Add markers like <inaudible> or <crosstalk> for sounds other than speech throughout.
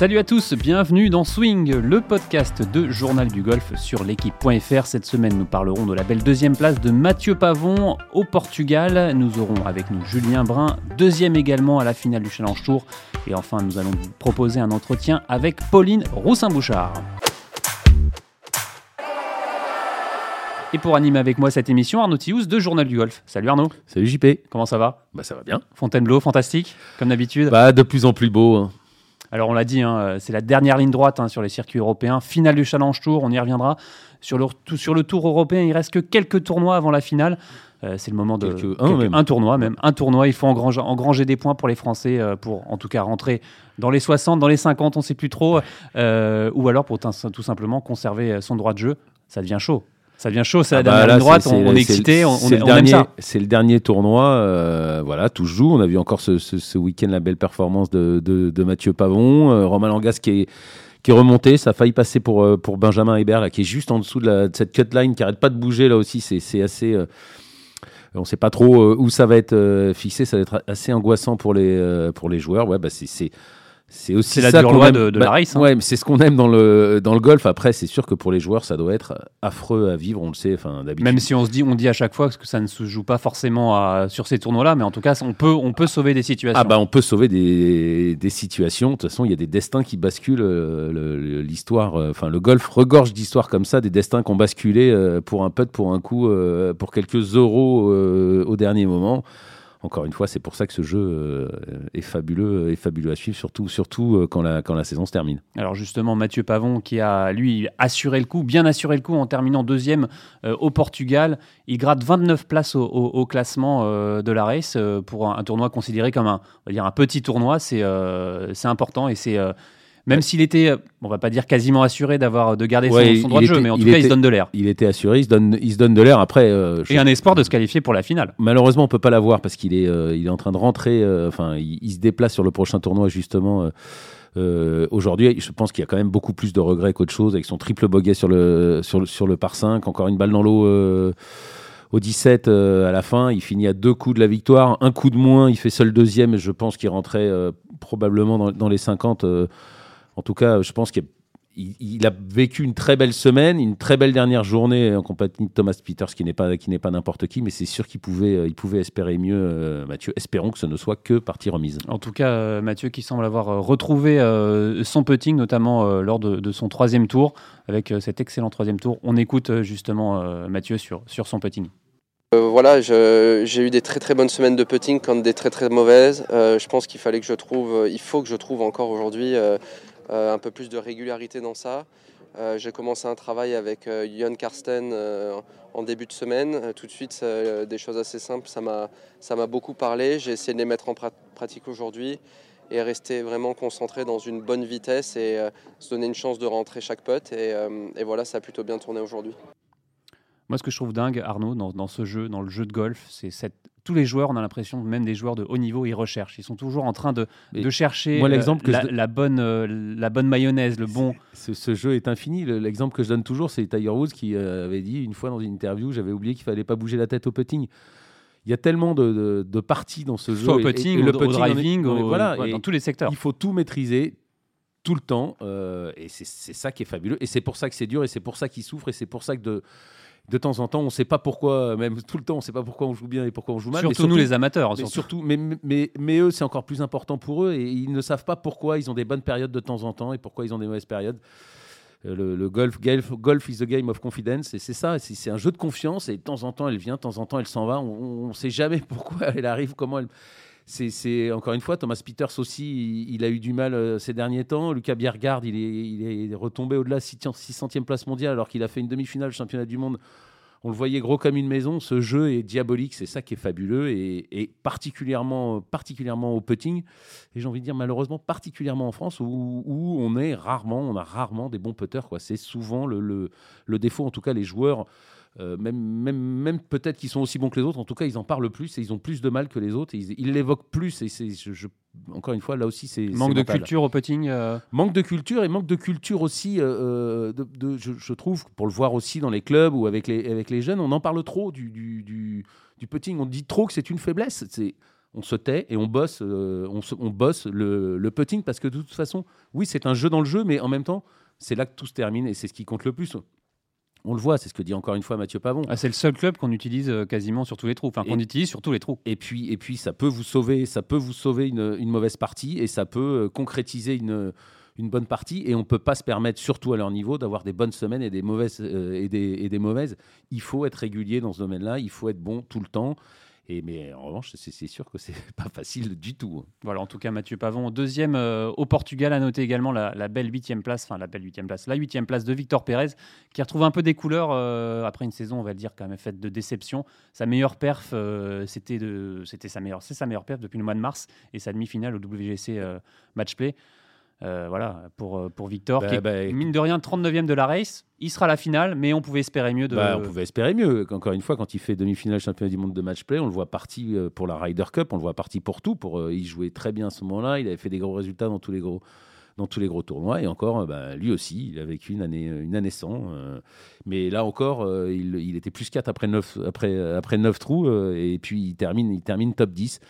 Salut à tous, bienvenue dans Swing, le podcast de Journal du Golf sur l'équipe.fr. Cette semaine, nous parlerons de la belle deuxième place de Mathieu Pavon au Portugal. Nous aurons avec nous Julien Brun, deuxième également à la finale du Challenge Tour. Et enfin, nous allons vous proposer un entretien avec Pauline Roussin-Bouchard. Et pour animer avec moi cette émission, Arnaud Thious de Journal du Golf. Salut Arnaud. Salut JP. Comment ça va? Bah ça va bien. Fontainebleau, fantastique, comme d'habitude. Bah de plus en plus beau. hein. Alors on l'a dit, hein, c'est la dernière ligne droite hein, sur les circuits européens. Finale du Challenge Tour, on y reviendra. Sur le, sur le Tour européen, il reste que quelques tournois avant la finale. Euh, c'est le moment de Quelques- un tournoi même, un tournoi. Il faut engranger, engranger des points pour les Français euh, pour en tout cas rentrer dans les 60, dans les 50, on ne sait plus trop, euh, ou alors pour tout simplement conserver euh, son droit de jeu. Ça devient chaud. Ça devient chaud, c'est la Ah bah dernière là, ligne droite. on, est excité, on, le on aime dernier- ça. C'est le dernier tournoi. euh, voilà, tout se joue. On a vu encore ce, ce- ce week-end la belle performance de, de- de Mathieu Pavon. Euh, Romain Langas qui est, qui est remonté. Ça a failli passer pour, euh, pour Benjamin Hébert, là, qui est juste en dessous de, la- de cette cut line, qui arrête pas de bouger là aussi. C'est assez. on ne sait pas trop où ça va être fixé. Ça va être assez angoissant pour les, pour les joueurs. Ouais, bah c'est- c'est. Aussi la ça dure qu'on loi aime. de- de Bah, la race, hein. Ouais, mais c'est ce qu'on aime dans le, dans le golf. Après, c'est sûr que pour les joueurs, ça doit être affreux à vivre. On le sait. Enfin, d'habitude. Même si on se dit, on dit à chaque fois que ça ne se joue pas forcément à- sur ces tournois-là, mais en tout cas, on peut, on peut sauver des situations. Ah bah on peut sauver des, des situations. De toute façon, il y a des destins qui basculent euh, l'histoire. euh, Enfin, le golf regorge d'histoires comme ça, des destins qui ont basculé euh, pour un putt, pour un coup, pour quelques euros au dernier moment. Encore une fois, c'est pour ça que ce jeu euh, est fabuleux, est fabuleux à suivre, surtout, surtout euh, quand la quand la saison se termine. Alors justement, Mathieu Pavon qui a, lui, assuré le coup, bien assuré le coup en terminant deuxième euh, au Portugal. Il gratte 29 places au, au- classement de la race pour un, tournoi considéré comme un, on va dire un petit tournoi. C'est important et c'est... même s'il était, euh, on va pas dire quasiment assuré d'avoir de garder son- Ouais, son, droit de jeu, mais en tout cas, il se donne de l'air. Il était assuré, il se donne, il se donne de l'air. Après, euh, Et un espoir de se qualifier pour la finale. Malheureusement, on peut pas l'avoir parce qu'il est, euh, il est en train de rentrer. Enfin, il, il se déplace sur le prochain tournoi justement. euh, Aujourd'hui, je pense qu'il y a quand même beaucoup plus de regrets qu'autre chose avec son triple bogey sur le sur le, sur le par 5 encore une balle dans l'eau euh, au 17 euh, à la fin. Il finit à deux coups de la victoire, un coup de moins. Il fait seul deuxième. Je pense qu'il rentrait probablement dans, dans les 50. En tout cas, je pense qu'il a- il, il a vécu une très belle semaine, une très belle dernière journée en compagnie de Thomas Peters, qui n'est pas, qui n'est pas n'importe qui, mais c'est sûr qu'il pouvait, euh, il pouvait espérer mieux, euh, Mathieu. Espérons que ce ne soit que partie remise. En tout cas, euh, Mathieu qui semble avoir retrouvé son putting, notamment lors de, de son troisième tour, avec cet excellent troisième tour. On écoute justement Mathieu sur, sur son putting. Euh, voilà, je- j'ai eu des très très bonnes semaines de putting comme des très très mauvaises. Euh, je pense qu'il fallait que je trouve, il faut que je trouve encore aujourd'hui euh, un peu plus de régularité dans ça. Euh, j'ai commencé un travail avec euh, Jon Karsten euh, en début de semaine. Euh, tout de suite, euh, des choses assez simples, ça m'a beaucoup parlé. J'ai essayé de les mettre en prat- pratique aujourd'hui et rester vraiment concentré dans une bonne vitesse et euh, se donner une chance de rentrer chaque putt. Et, euh, voilà, ça a plutôt bien tourné aujourd'hui. Moi, ce que je trouve dingue, Arnaud, dans ce jeu, dans le jeu de golf, c'est cette... tous les joueurs, on a l'impression, même des joueurs de haut niveau, ils recherchent. Ils sont toujours en train de, de chercher moi, euh, l'exemple que la, je donne- la bonne, euh, la bonne mayonnaise, le bon. Ce, ce jeu est infini. Le- L'exemple que je donne toujours, c'est Tiger Woods qui euh, avait dit une fois dans une interview, j'avais oublié qu'il fallait pas bouger la tête au putting. Il y a tellement de, de- de parties dans ce jeu. Soit au et- putting, et au, le au putting est- driving, est- au- voilà, ouais, dans tous les secteurs. Il faut tout maîtriser tout le temps. euh, et c'est c'est ça qui est fabuleux. Et c'est pour ça que c'est dur. Et c'est pour ça qu'il souffre. Et c'est pour ça que de, de temps en temps, on ne sait pas pourquoi, même tout le temps, on ne sait pas pourquoi on joue bien et pourquoi on joue mal. mais Surtout, nous, les amateurs. mais surtout. mais, mais, mais eux, c'est encore plus important pour eux et ils ne savent pas pourquoi ils ont des bonnes périodes de temps en temps et pourquoi ils ont des mauvaises périodes. Euh, Le, le golf, golf, golf is the game of confidence et c'est ça, c'est un jeu de confiance et de temps en temps elle vient, de temps en temps elle s'en va. On ne sait jamais <laughs> pourquoi elle arrive, comment elle. C'est- encore une fois Thomas Peters aussi, il, il a eu du mal euh, ces derniers temps. Lucas Biergard, il est, il est retombé au-delà de 600e place mondiale alors qu'il a fait une demi-finale championnat du monde on le voyait gros comme une maison. Ce jeu est diabolique, c'est ça qui est fabuleux et, particulièrement, particulièrement au putting. Et j'ai envie de dire malheureusement particulièrement en France où, on est rarement, on a rarement des bons putters. C'est souvent le défaut. En tout cas, les joueurs Euh, même même, même peut-être qu'ils sont aussi bons que les autres, en tout cas, ils en parlent plus et ils ont plus de mal que les autres. et Ils ils l'évoquent plus. Et c'est, je- je- encore une fois, là aussi, c'est. Manque de mental. culture au putting. euh, Manque de culture et manque de culture aussi, euh, de, de- je, je trouve, pour le voir aussi dans les clubs ou avec les, avec les jeunes, on en parle trop du, du, du, du putting. On dit trop que c'est une faiblesse. C'est, on se tait et on bosse, on, on, bosse le, le, putting parce que de toute façon, oui, c'est un jeu dans le jeu, mais en même temps, c'est là que tout se termine et c'est ce qui compte le plus. On le voit, c'est ce que dit encore une fois Mathieu Pavon. Ah, c'est le seul club qu'on utilise euh, quasiment sur tous les trous, enfin qu'on utilise sur tous les trous. Et puis, et puis ça peut vous sauver, ça peut vous sauver une, mauvaise partie et ça peut euh, concrétiser une, une bonne partie. Et on ne peut pas se permettre, surtout à leur niveau, d'avoir des bonnes semaines et des mauvaises euh, et, des, et des mauvaises. Il faut être régulier dans ce domaine-là. Il faut être bon tout le temps mais en revanche, c'est sûr que c'est <laughs> pas facile du tout. Hein. Voilà, en tout cas, Mathieu Pavon, deuxième euh, au Portugal, a noté également la, belle huitième place, enfin la belle huitième place, la huitième place de Victor Pérez, qui retrouve un peu des couleurs euh, après une saison, on va le dire, quand même faite de déception. Sa meilleure perf, euh, c'était sa meilleure, c'est sa meilleure perf depuis le mois de mars et sa demi-finale au WGC Matchplay. Euh, voilà, pour, euh, pour Victor, bah, qui est, bah, mine de rien 39e de la race. Il sera à la finale, mais on pouvait espérer mieux. De... Bah, on pouvait espérer mieux. Encore une fois, quand il fait demi-finale championnat du monde de match play, on le voit parti euh, pour la Ryder Cup, on le voit parti pour tout. Pour, il jouait très bien à ce moment-là, il avait fait des gros résultats dans tous les gros, dans tous les gros tournois. Et encore, lui aussi, il a vécu une année, une année sans. mais là encore, il, il, était plus 4 après 9, après, après 9 trous. et puis il termine, il termine top 10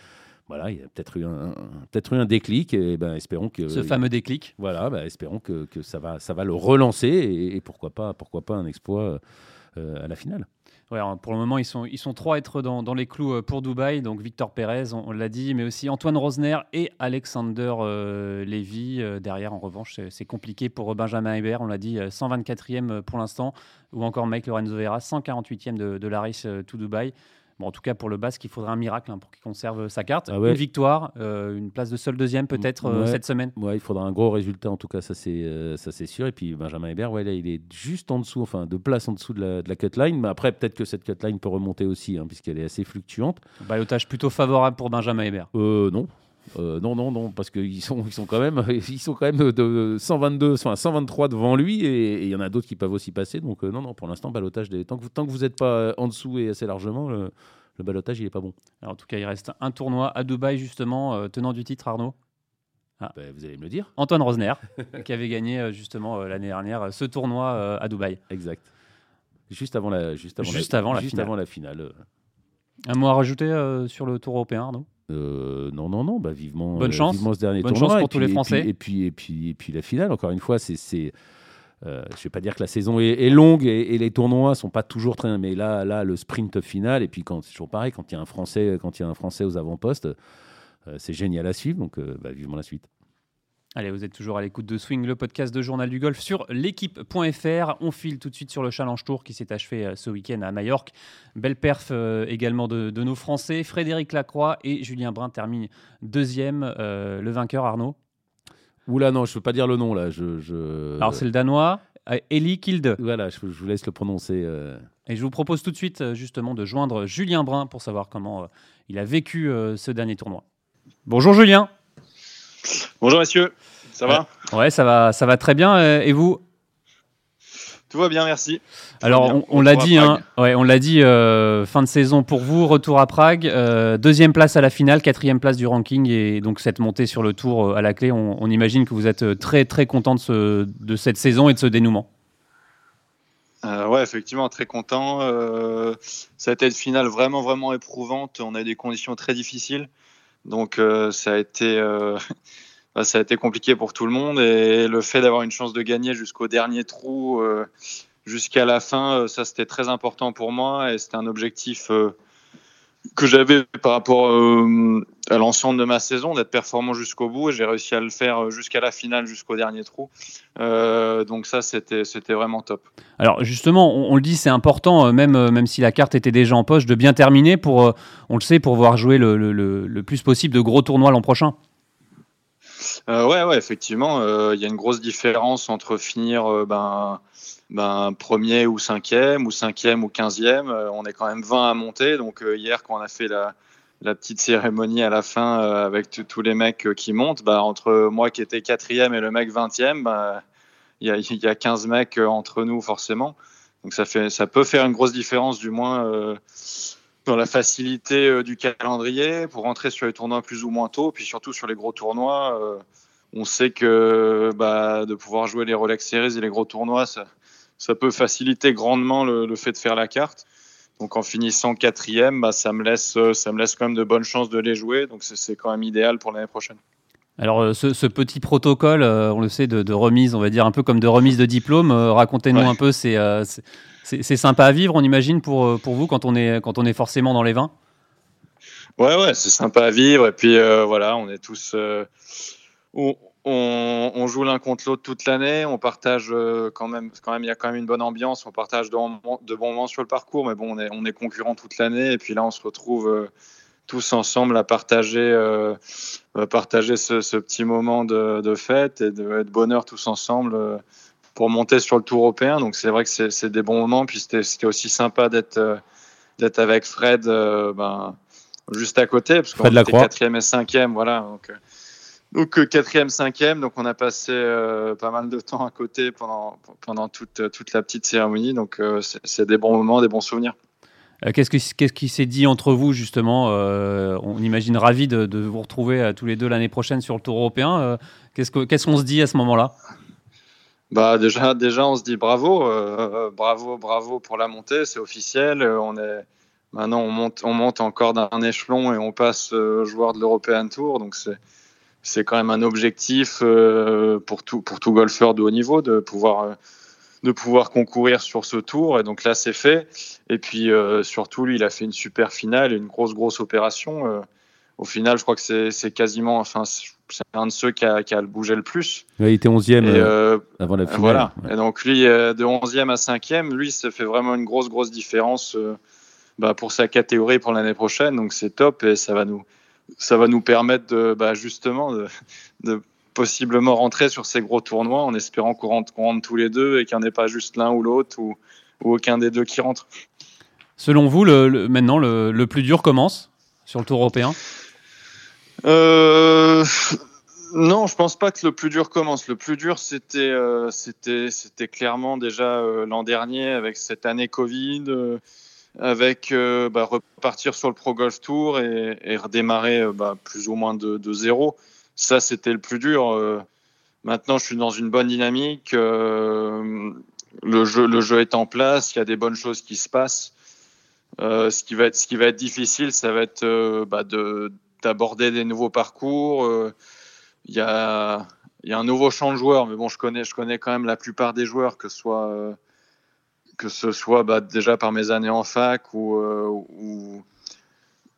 voilà, il y a peut-être eu un, peut-être eu un déclic et ben espérons que ce fameux déclic. Voilà, ben, espérons que, que, ça va ça va le relancer et, pourquoi pas pourquoi pas un exploit euh, à la finale. Ouais, pour le moment, ils sont, ils sont trois à être dans, dans les clous euh, pour Dubaï. Donc Victor Pérez, on, l'a dit, mais aussi Antoine Rosner et Alexander euh, Lévy. derrière, en revanche, c'est compliqué pour Benjamin Hébert. On l'a dit, 124e pour l'instant. Ou encore Mike Lorenzo Vera, 148e de, de la race to Dubaï en tout cas, pour le Basque, il faudrait un miracle hein, pour qu'il conserve sa carte. Ah une victoire, euh, une place de seul deuxième peut-être euh, cette semaine. Ouais, il faudra un gros résultat en tout cas, ça c'est euh, ça c'est sûr. Et puis Benjamin Hébert, ouais, il est juste en dessous, enfin deux places en dessous de la, de la cutline. Mais après, peut-être que cette cutline peut remonter aussi, hein, puisqu'elle est assez fluctuante. Balotage plutôt favorable pour Benjamin Hébert. non, non, non, non, parce qu'ils sont, ils sont quand même, <laughs> ils sont quand même de 122, enfin 123 devant lui, et il y en a d'autres qui peuvent aussi passer. Donc non, non, pour l'instant, balotage tant que tant que vous n'êtes pas en dessous et assez largement, le balotage, il est pas bon. Alors, en tout cas, il reste un tournoi à Dubaï, justement, euh, tenant du titre, Arnaud. Ah. Bah, vous allez me le dire. Antoine Rosner, <laughs> qui avait gagné euh, justement euh, l'année dernière ce tournoi à Dubaï. Exact. Juste avant la, juste avant juste avant la juste finale. Avant la finale. Un mot à rajouter sur le Tour européen, Arnaud? Non, non, non, bah, vivement, Bonne chance. vivement ce dernier Bonne tournoi. chance pour tous les Français. Et puis, et, puis, et, puis, la finale, encore une fois, c'est euh, je ne vais pas dire que la saison est, longue et, les tournois sont pas toujours très, mais là, là, le sprint final et puis quand c'est toujours pareil, quand il y a un Français, quand il y a un Français aux avant-postes, euh, c'est génial à suivre. Donc, euh, bah, vivement la suite. Allez, vous êtes toujours à l'écoute de Swing, le podcast de Journal du Golf sur l'équipe.fr. On file tout de suite sur le Challenge Tour qui s'est achevé ce week-end à Majorque. Belle perf également de, nos Français. Frédéric Lacroix et Julien Brun terminent deuxième. le vainqueur, Arnaud Oula, non, je ne peux pas dire le nom là. Je, Alors, c'est le danois, euh, Eli Kilde. Voilà, je, vous laisse le prononcer. Euh. Et je vous propose tout de suite, euh, justement, de joindre Julien Brun pour savoir comment il a vécu ce dernier tournoi. Bonjour Julien. Bonjour messieurs, ça va Ouais, ça va, ça va très bien. Et vous tout va bien, merci. Alors, on, l'a dit, hein, ouais, on l'a dit, euh, fin de saison pour vous, retour à Prague, euh, deuxième place à la finale, quatrième place du ranking, et donc cette montée sur le tour euh, à la clé. On, imagine que vous êtes très très content de, de, cette saison et de ce dénouement. ouais, effectivement, très content. ça a été une finale vraiment vraiment éprouvante. On a eu des conditions très difficiles, donc ça a été <laughs> bah, ça a été compliqué pour tout le monde. Et le fait d'avoir une chance de gagner jusqu'au dernier trou, euh, jusqu'à la fin, euh, ça c'était très important pour moi. Et c'était un objectif euh, que j'avais par rapport à l'ensemble de ma saison, d'être performant jusqu'au bout. Et j'ai réussi à le faire jusqu'à la finale, jusqu'au dernier trou. donc ça, c'était vraiment top. Alors justement, on, le dit, c'est important, même, même si la carte était déjà en poche, de bien terminer pour, on le sait, pour voir jouer le, le, le plus possible de gros tournois l'an prochain. Euh, ouais, effectivement, euh, il y a une grosse différence entre finir euh, ben, ben, premier ou cinquième, ou cinquième ou quinzième. on est quand même 20 à monter. Donc hier, quand on a fait la, petite cérémonie à la fin avec tous les mecs qui montent, bah, entre moi qui étais quatrième et le mec vingtième, bah, il y, a, y a 15 mecs entre nous forcément. Donc ça, fait, ça peut faire une grosse différence du moins dans la facilité euh, du calendrier pour rentrer sur les tournois plus ou moins tôt, puis surtout sur les gros tournois. Euh, on sait que bah, de pouvoir jouer les Rolex Series et les gros tournois, ça, ça peut faciliter grandement le, fait de faire la carte. Donc en finissant quatrième, bah, ça, me laisse, ça me laisse quand même de bonnes chances de les jouer. Donc c'est quand même idéal pour l'année prochaine. Alors ce, petit protocole, on le sait, de, remise, on va dire un peu comme de remise de diplôme, racontez-nous un peu, c'est c'est sympa à vivre, on imagine, pour, pour vous quand on, est, quand on est forcément dans les vins? Ouais, ouais, c'est sympa à vivre. Et puis voilà, on est tous on, joue l'un contre l'autre toute l'année. On partage euh, quand même, quand même, il y a quand même une bonne ambiance. On partage de, bons moments sur le parcours, mais bon, on est, on est concurrents toute l'année. Et puis là, on se retrouve euh, tous ensemble à partager, euh, partager ce, petit moment de, fête et de, bonheur tous ensemble pour monter sur le Tour européen. Donc c'est vrai que c'est des bons moments. Puis c'était aussi sympa d'être d'être avec Fred, ben, juste à côté, parce qu'on était quatrième et cinquième, voilà. Donc, donc euh, quatrième, cinquième, donc on a passé euh, pas mal de temps à côté pendant, pendant toute, toute la petite cérémonie, donc euh, c'est des bons moments, des bons souvenirs. Qu'est-ce qui, s'est dit entre vous justement On imagine ravi de, de vous retrouver tous les deux l'année prochaine sur le Tour européen. Qu'est-ce qu'on ce qu'on se dit à ce moment-là? Bah déjà, déjà, on se dit bravo, bravo, bravo pour la montée, c'est officiel. on est maintenant, on monte, on monte encore d'un échelon et on passe joueur de l'European Tour, donc c'est c'est quand même un objectif euh, pour tout pour tout golfeur de haut niveau de pouvoir euh, de pouvoir concourir sur ce tour et donc là c'est fait et puis euh, surtout lui il a fait une super finale une grosse grosse opération au final je crois que c'est quasiment enfin c'est un de ceux qui a, qui a bougé le plus. Il était 11e avant la finale. voilà. Et donc lui de 11e à 5e lui ça fait vraiment une grosse grosse différence bah, pour sa catégorie pour l'année prochaine. Donc c'est top et ça va nous ça va nous permettre de, bah, justement de, possiblement rentrer sur ces gros tournois en espérant qu'on rentre, tous les deux et qu'il n'y en ait pas juste l'un ou l'autre ou, aucun des deux qui rentre. Selon vous, le, maintenant, le, plus dur commence sur le tour européen? Euh, Non, je pense pas que le plus dur commence. Le plus dur, c'était euh, c'était clairement déjà euh, l'an dernier avec cette année Covid avec bah, repartir sur le Pro Golf Tour et, redémarrer bah, plus ou moins de, zéro. Ça, c'était le plus dur. Maintenant, je suis dans une bonne dynamique. le, jeu, est en place. Il y a des bonnes choses qui se passent. ce, qui va être, ce qui difficile, ça va être bah, d'aborder des nouveaux parcours. Il y, a, un nouveau champ de joueurs, mais bon, je connais, je connais quand même la plupart des joueurs, que ce soit soit bah, déjà par mes années en fac ou, euh,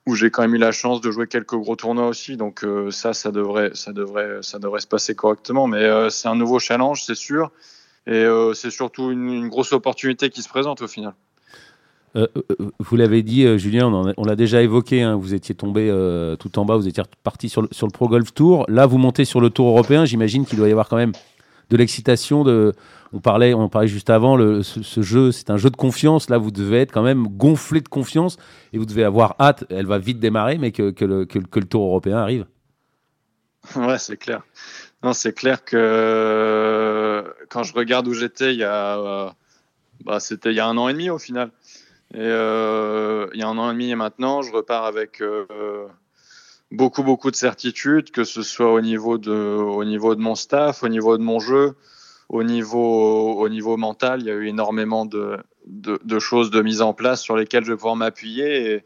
où, j'ai quand même eu la chance de jouer quelques gros tournois aussi. Donc euh, ça, ça devrait, ça, devrait, ça devrait se passer correctement. Mais euh, c'est un nouveau challenge, c'est sûr. Et c'est surtout une, grosse opportunité qui se présente au final. Vous l'avez dit, Julien, on, l'a déjà évoqué. Hein, vous étiez tombé tout en bas, vous étiez parti sur le, Pro Golf Tour. Là, vous montez sur le Tour européen. J'imagine qu'il doit y avoir quand même de l'excitation. On parlait, on parlait juste avant, ce, jeu, c'est un jeu de confiance. Là, vous devez être quand même gonflé de confiance et vous devez avoir hâte. Elle va vite démarrer, mais que, le, Tour européen arrive. Ouais, c'est clair. Non, c'est clair que quand je regarde où j'étais il y a, euh, bah, c'était il y a un an et demi au final. Et euh, il y a un an et demi et maintenant, je repars avec euh, beaucoup, beaucoup de certitudes, que ce soit au niveau de, mon staff, au niveau de mon jeu, au niveau, au niveau mental. Il y a eu énormément de, choses de mise en place sur lesquelles je vais pouvoir m'appuyer.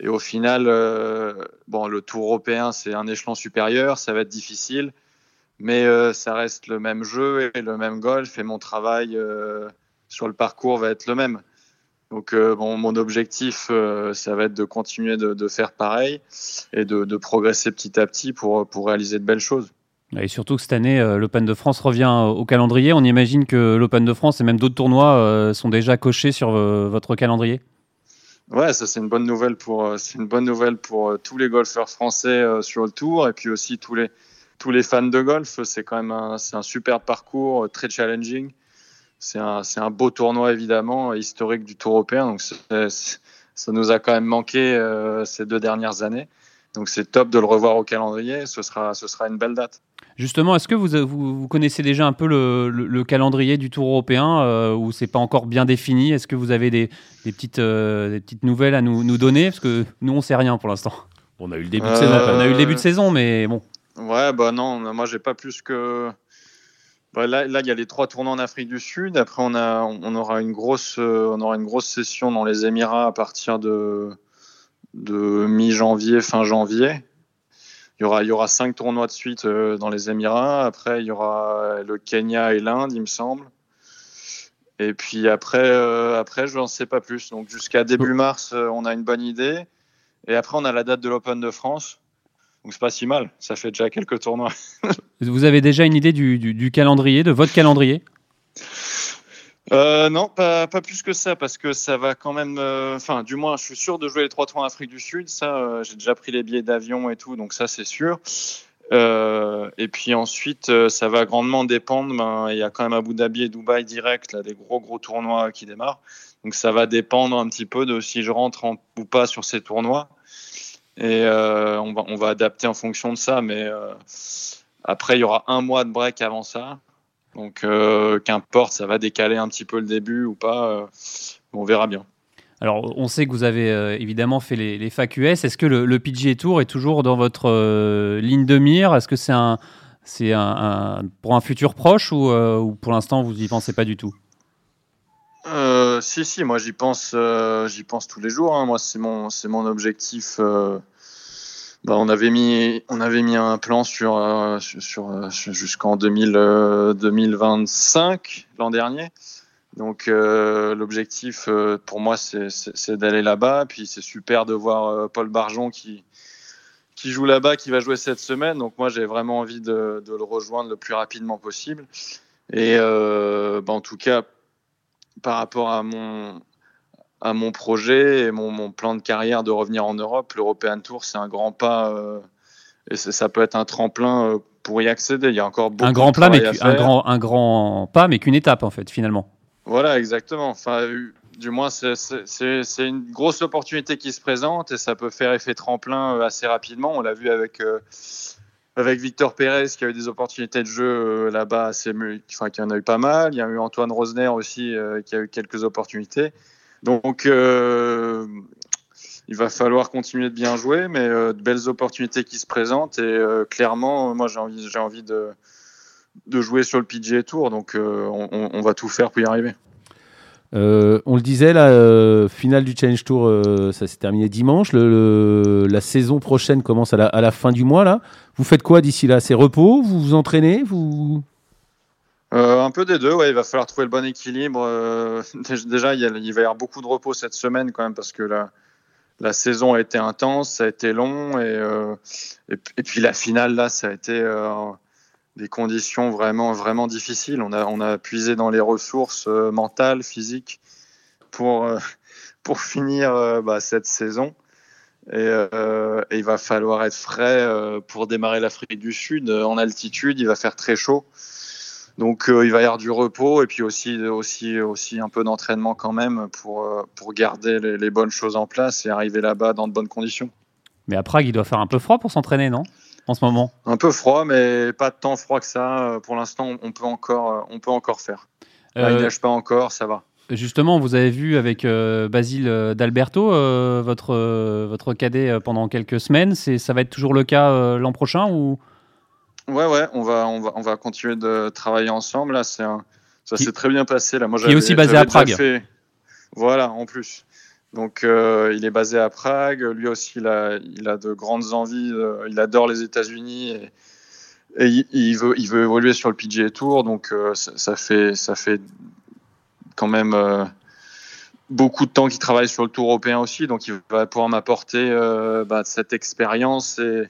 Et, au final, euh, bon, le tour européen, c'est un échelon supérieur, ça va être difficile, mais ça reste le même jeu et le même golf, et mon travail sur le parcours va être le même. Donc euh, bon, mon objectif, euh, ça va être de continuer de, faire pareil et de, progresser petit à petit pour, pour réaliser de belles choses. Et surtout que cette année, euh, l'Open de France revient au calendrier. On imagine que l'Open de France et même d'autres tournois sont déjà cochés sur votre calendrier. Ouais, ça c'est une bonne nouvelle pour c'est une bonne nouvelle pour tous les golfeurs français sur le tour et puis aussi tous les tous les fans de golf. C'est quand même un, c'est un super parcours très challenging c'est un, un, beau tournoi évidemment historique du Tour européen. Donc ça nous a quand même manqué euh, ces deux dernières années. Donc c'est top de le revoir au calendrier. Ce sera, ce sera une belle date. Justement, est-ce que vous, vous, connaissez déjà un peu le, le, calendrier du Tour européen euh, ou c'est pas encore bien défini? Est-ce que vous avez des, des petites, euh, des petites nouvelles à nous, nous donner? Parce que nous, on sait rien pour l'instant. On a eu le début de saison. On a eu le début de saison, mais bon. Ouais, bah non, moi j'ai pas plus que là, il y a les trois tournois en Afrique du Sud. Après, on, aura une grosse, on aura une grosse session dans les Émirats à partir de, mi-janvier, fin janvier. Il y, aura, il y aura cinq tournois de suite dans les Émirats. Après, il y aura le Kenya et l'Inde, il me semble. Et puis après, euh, après je n'en sais pas plus. Donc jusqu'à début mars, euh, on a une bonne idée. Et après, on a la date de l'Open de France. Donc c'est pas si mal. Ça fait déjà quelques tournois. <laughs> Vous avez déjà une idée du, calendrier, de votre calendrier? Euh, non, pas, pas, plus que ça, parce que ça va quand même. Enfin, du moins, je suis sûr de jouer les trois tours en Afrique du Sud. Ça, j'ai déjà pris les billets d'avion et tout, donc ça, c'est sûr. Euh, et puis ensuite, euh, ça va grandement dépendre. Ben, il y a quand même Abu Dhabi et Dubaï direct, là, des gros gros tournois qui démarrent. Donc ça va dépendre un petit peu de si je rentre ou pas sur ces tournois. Et euh, on, va, on va adapter en fonction de ça. Mais après, il y aura un mois de break avant ça. Donc qu'importe, ça va décaler un petit peu le début ou pas. on verra bien. Alors, on sait que vous avez euh, évidemment fait les, les FAQS. Est-ce que le, le, PGA Tour est toujours dans votre euh, ligne de mire? Est-ce que c'est un, c'est un, pour un futur proche euh, ou, pour l'instant vous n'y pensez pas du tout? Si, si, moi j'y pense, j'y pense tous les jours. Hein. Moi, c'est mon, c'est mon objectif. Bah, on avait mis, on avait mis un plan sur, sur, jusqu'en 2025 l'an dernier. Donc euh, l'objectif euh, pour moi c'est d'aller là-bas. Puis c'est super de voir euh, Paul Barjon qui, qui joue là-bas, qui va jouer cette semaine. Donc moi j'ai vraiment envie de, le rejoindre le plus rapidement possible. Et bah, en tout cas par rapport à mon, à mon projet et mon, plan de carrière de revenir en Europe, l'European Tour c'est un grand pas et ça peut être un tremplin pour y accéder. Il y a encore beaucoup un grand de plat, mais un grand, un grand pas, mais qu'une étape en fait finalement. Voilà, exactement. Enfin, du moins, c'est une grosse opportunité qui se présente et ça peut faire effet tremplin euh, assez rapidement. On l'a vu avec, euh, avec Victor Pérez qui a eu des opportunités de jeu euh, là-bas, assez, enfin, qui en a eu pas mal. Il y a eu Antoine Rosner aussi qui a eu quelques opportunités. Donc, il va falloir continuer de bien jouer, mais de belles opportunités qui se présentent et clairement, moi, j'ai envie, de jouer sur le PGA Tour, donc euh, on, va tout faire pour y arriver. Euh, on le disait, la euh, finale du Challenge Tour, ça s'est terminé dimanche. la saison prochaine commence à la, fin du mois. Là. Vous faites quoi d'ici là? C'est repos? Vous vous entraînez? Vous... Un peu des deux, ouais, il va falloir trouver le bon équilibre. <laughs> déjà, il, il, va y avoir beaucoup de repos cette semaine quand même parce que la, saison a été intense, ça a été long et, et, et puis la finale là, ça a été des conditions vraiment, vraiment difficiles. On a, on a puisé dans les ressources euh, mentales, physiques pour, euh, <laughs> pour finir euh, bah, cette saison. Et, il va falloir être frais pour démarrer l'Afrique du Sud. En altitude, il va faire très chaud. Donc il va y avoir du repos et puis aussi, aussi, aussi un peu d'entraînement quand même pour, pour garder les, les bonnes choses en place et arriver là-bas dans de bonnes conditions. Mais à Prague, il doit faire un peu froid pour s'entraîner, non? En ce moment? Un peu froid, mais pas tant froid que ça. Euh, pour l'instant, on peut encore, euh, on peut encore faire. il euh, neige pas encore, ça va. Justement, vous avez vu avec Basile d'Alberto, votre, votre cadet pendant quelques semaines. Ça va être toujours le cas l'an prochain ou? Ouais, ouais, on va, on, va, on va continuer de travailler ensemble. Là, ça s'est très bien passé. Là. Moi, qui est aussi basé à Prague. Voilà, en plus. Donc, euh, il est basé à Prague. Lui aussi, il a, de grandes envies. Euh, il adore les États-Unis et, il, veut, il veut évoluer sur le PGA Tour. Donc, euh, ça, fait, ça fait quand même beaucoup de temps qu'il travaille sur le Tour européen aussi. Donc, il va pouvoir m'apporter bah, cette expérience et,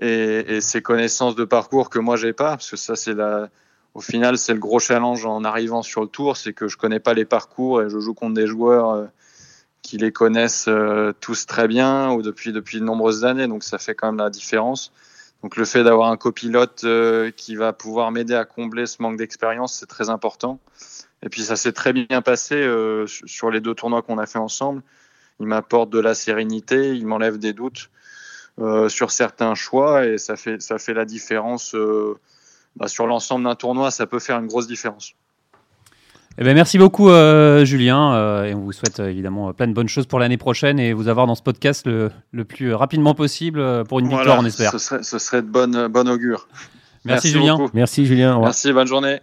et, et, ces connaissances de parcours que moi, j'ai pas. Parce que ça, c'est la. Au final, c'est le gros challenge en arrivant sur le tour, c'est que je connais pas les parcours et je joue contre des joueurs qui les connaissent euh, tous très bien ou depuis, depuis de nombreuses années. Donc ça fait quand même la différence. Donc le fait d'avoir un copilote euh, qui va pouvoir m'aider à combler ce manque d'expérience, c'est très important. Et puis ça s'est très bien passé euh, sur les deux tournois qu'on a fait ensemble. Il m'apporte de la sérénité, il m'enlève des doutes sur certains choix et ça fait, ça fait la différence. Bah, sur l'ensemble d'un tournoi, ça peut faire une grosse différence. Eh ben, merci beaucoup, euh, Julien. Euh, et on vous souhaite euh, évidemment plein de bonnes choses pour l'année prochaine et vous avoir dans ce podcast le, le plus rapidement possible pour une victoire, on espère. Ce serait, ce serait de bonne, bonne augure. Merci, Julien. Merci Julien. Merci, bonne journée.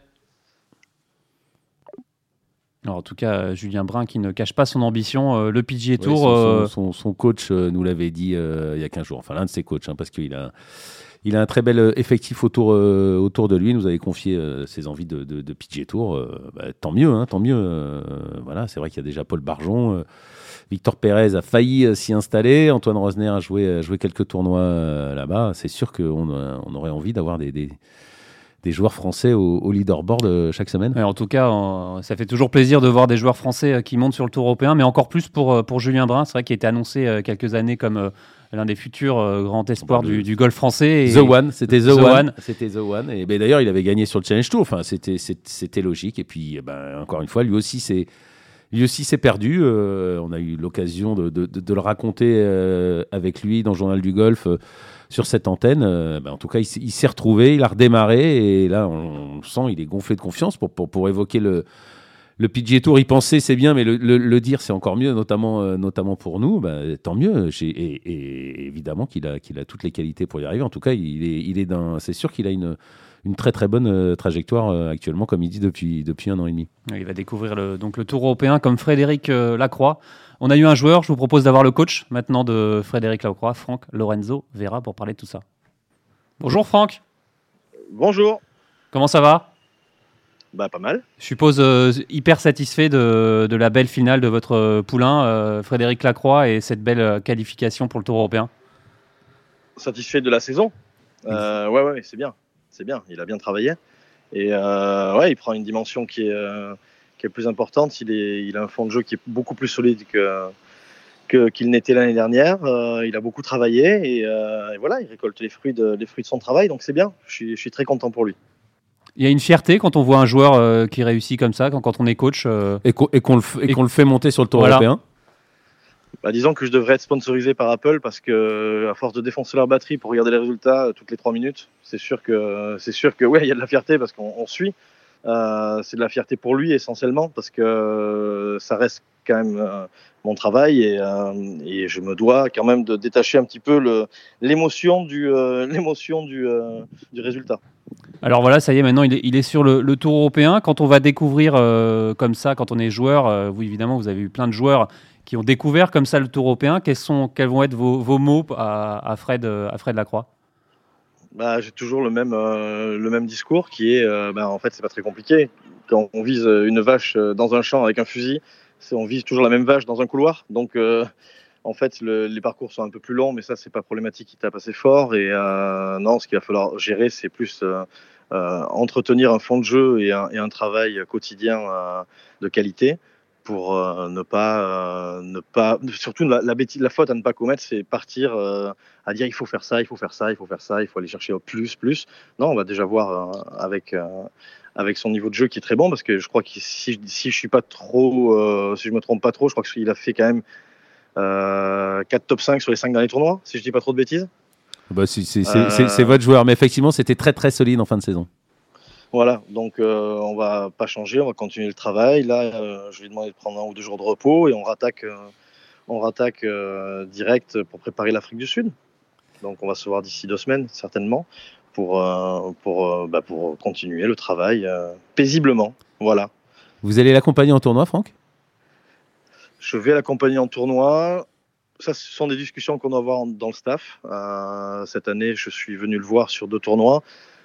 en tout cas, Julien Brun qui ne cache pas son ambition, le PGA Tour. son, coach nous l'avait dit il y a 15 jours, enfin l'un de ses coachs, hein, parce qu'il a, il a un très bel effectif autour, autour de lui. Nous avait confié ses envies de, de, Tour. Bah, tant mieux, hein, tant mieux. voilà, c'est vrai qu'il y a déjà Paul Barjon. Victor Pérez a failli euh, s'y installer. Antoine Rosner a joué, joué quelques tournois euh, là-bas. C'est sûr qu'on euh, on aurait envie d'avoir des, des, joueurs français au, leaderboard chaque semaine. en tout cas, ça fait toujours plaisir de voir des joueurs français qui montent sur le tour européen, mais encore plus pour, pour Julien Brun. C'est vrai qu'il a été annoncé quelques années comme l'un des futurs grands espoirs du, du, golf français. the One, c'était The, One. C'était The One. Et ben, d'ailleurs, il avait gagné sur le Challenge Tour. Enfin, c'était logique. Et puis, ben, encore une fois, lui aussi, c'est lui aussi s'est perdu. Euh, on a eu l'occasion de, de, le raconter euh, avec lui dans le journal du golf euh, sur cette antenne. Ben, en tout cas, il, s'est retrouvé, il a redémarré et là, on, sent, il est gonflé de confiance pour, pour, pour évoquer le, le PGA Tour. Y penser, c'est bien, mais le, le, dire, c'est encore mieux, notamment, notamment pour nous. Ben, tant mieux. Et, et, évidemment qu'il a, qu'il a toutes les qualités pour y arriver. En tout cas, il est, il est c'est sûr qu'il a une une très très bonne euh, trajectoire euh, actuellement, comme il dit depuis, depuis un an et demi. Il va découvrir le, donc le Tour européen comme Frédéric euh, Lacroix. On a eu un joueur, je vous propose d'avoir le coach maintenant de Frédéric Lacroix, Franck Lorenzo Vera, pour parler de tout ça. Bonjour Franck. Bonjour. Comment ça va? Bah, pas mal. Je suppose hyper satisfait de, de, la belle finale de votre poulain, Frédéric Lacroix, et cette belle qualification pour le Tour européen. Satisfait de la saison Ouais, ouais, c'est bien c'est bien, il a bien travaillé. Et euh, ouais, il prend une dimension qui est, euh, qui est plus importante. Il, est, il a un fond de jeu qui est beaucoup plus solide que, qu'il n'était l'année dernière. Euh, il a beaucoup travaillé et, voilà, il récolte les fruits de, les fruits de son travail. Donc c'est bien. Je suis, je suis, très content pour lui. Il y a une fierté quand on voit un joueur qui réussit comme ça, quand, quand on est coach. Et qu'on, le, le, fait monter sur le tour européen. Bah, disons que je devrais être sponsorisé par Apple parce que à force de défoncer leur batterie pour regarder les résultats euh, toutes les trois minutes, c'est sûr que c'est sûr que ouais, il y a de la fierté parce qu'on suit. Euh, c'est de la fierté pour lui essentiellement parce que euh, ça reste quand même mon travail et, et, je me dois quand même de détacher un petit peu l'émotion du <laughs> l'émotion du, du, résultat. Alors voilà, ça y est, maintenant il est, sur le, tour européen. Quand on va découvrir comme ça, quand on est joueur, vous évidemment vous avez eu plein de joueurs qui ont découvert comme ça le Tour européen. Quels, sont, quels vont être vos, mots à, Fred, à Fred Lacroix? Bah, J'ai toujours le même, euh, le même discours qui est euh, bah, en fait, c'est pas très compliqué. Quand on vise une vache dans un champ avec un fusil, on vise toujours la même vache dans un couloir. Donc, euh, en fait, les parcours sont un peu plus longs, mais ça, c'est pas problématique. Il tape assez fort. Et non, ce qu'il va falloir gérer, c'est plus entretenir un fond de jeu et un, travail quotidien de qualité pour euh, ne pas, euh, ne pas, surtout la, bêtise, la faute à ne pas commettre, c'est partir euh, à dire il faut faire ça, il faut faire ça, il faut faire ça, il faut aller chercher plus, plus. Non, on va déjà voir avec avec son niveau de jeu qui est très bon parce que je crois que si, si je suis pas trop, si je me trompe pas trop, je crois qu'il a fait quand même 4 top 5 sur les 5 derniers tournois, si je dis pas trop de bêtises. Bah, c'est votre joueur, mais effectivement, c'était très très solide en fin de saison. Voilà, donc euh, on va pas changer, on va continuer le travail. Là, euh, je vais demander de prendre un ou deux jours de repos et on rattaque, euh, on rattaque direct pour préparer l'Afrique du Sud. Donc on va se voir d'ici deux semaines certainement pour, pour, bah, pour continuer le travail paisiblement. Voilà. Vous allez l'accompagner en tournoi, Franck? Je vais l'accompagner en tournoi. Ça, ce sont des discussions qu'on doit avoir dans le staff. cette année, je suis venu le voir sur deux tournois.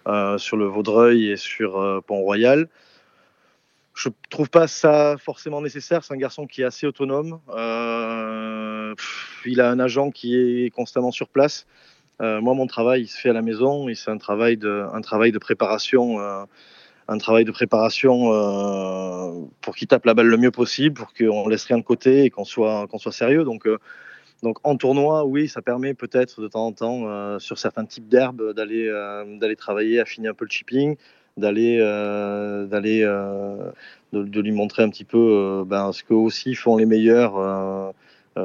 Euh, sur le Vaudreuil et sur euh, Pont-Royal. Je trouve pas ça forcément nécessaire. C'est un garçon qui est assez autonome. Euh, il a un agent qui est constamment sur place. moi, mon travail, il se fait à la maison et c'est un un travail de préparation, un travail de préparation pour qu'il tape la balle le mieux possible, pour qu'on laisse rien de côté et qu'on soit, qu'on soit sérieux. Donc, donc en tournoi, oui, ça permet peut-être de temps en temps euh, sur certains types d'herbes d'aller euh, d'aller travailler, affiner un peu le chipping, d'aller euh, d'aller de, lui montrer un petit peu ben, ce que aussi font les meilleurs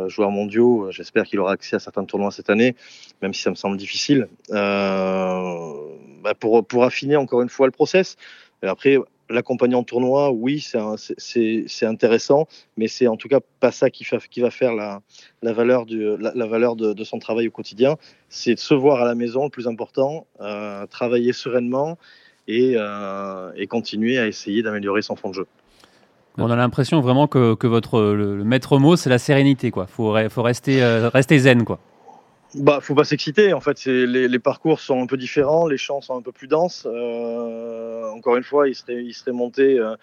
joueurs mondiaux. J'espère qu'il aura accès à certains tournois cette année, même si ça me semble difficile, ben, pour pour affiner encore une fois le process. Et après, l'accompagnant tournoi, oui, c'est intéressant, mais c'est en tout cas pas ça qui, qui va faire la, la valeur, du, la, valeur de, son travail au quotidien. C'est de se voir à la maison, le plus important, euh, travailler sereinement et, euh, et, continuer à essayer d'améliorer son fond de jeu. On a l'impression vraiment que, que votre le, maître mot, c'est la sérénité. Il faut, faut rester, euh, rester zen. Quoi. Bah, faut pas s'exciter. En fait, les, parcours sont un peu différents, les champs sont un peu plus denses. Euh, encore une fois, il serait, monté euh,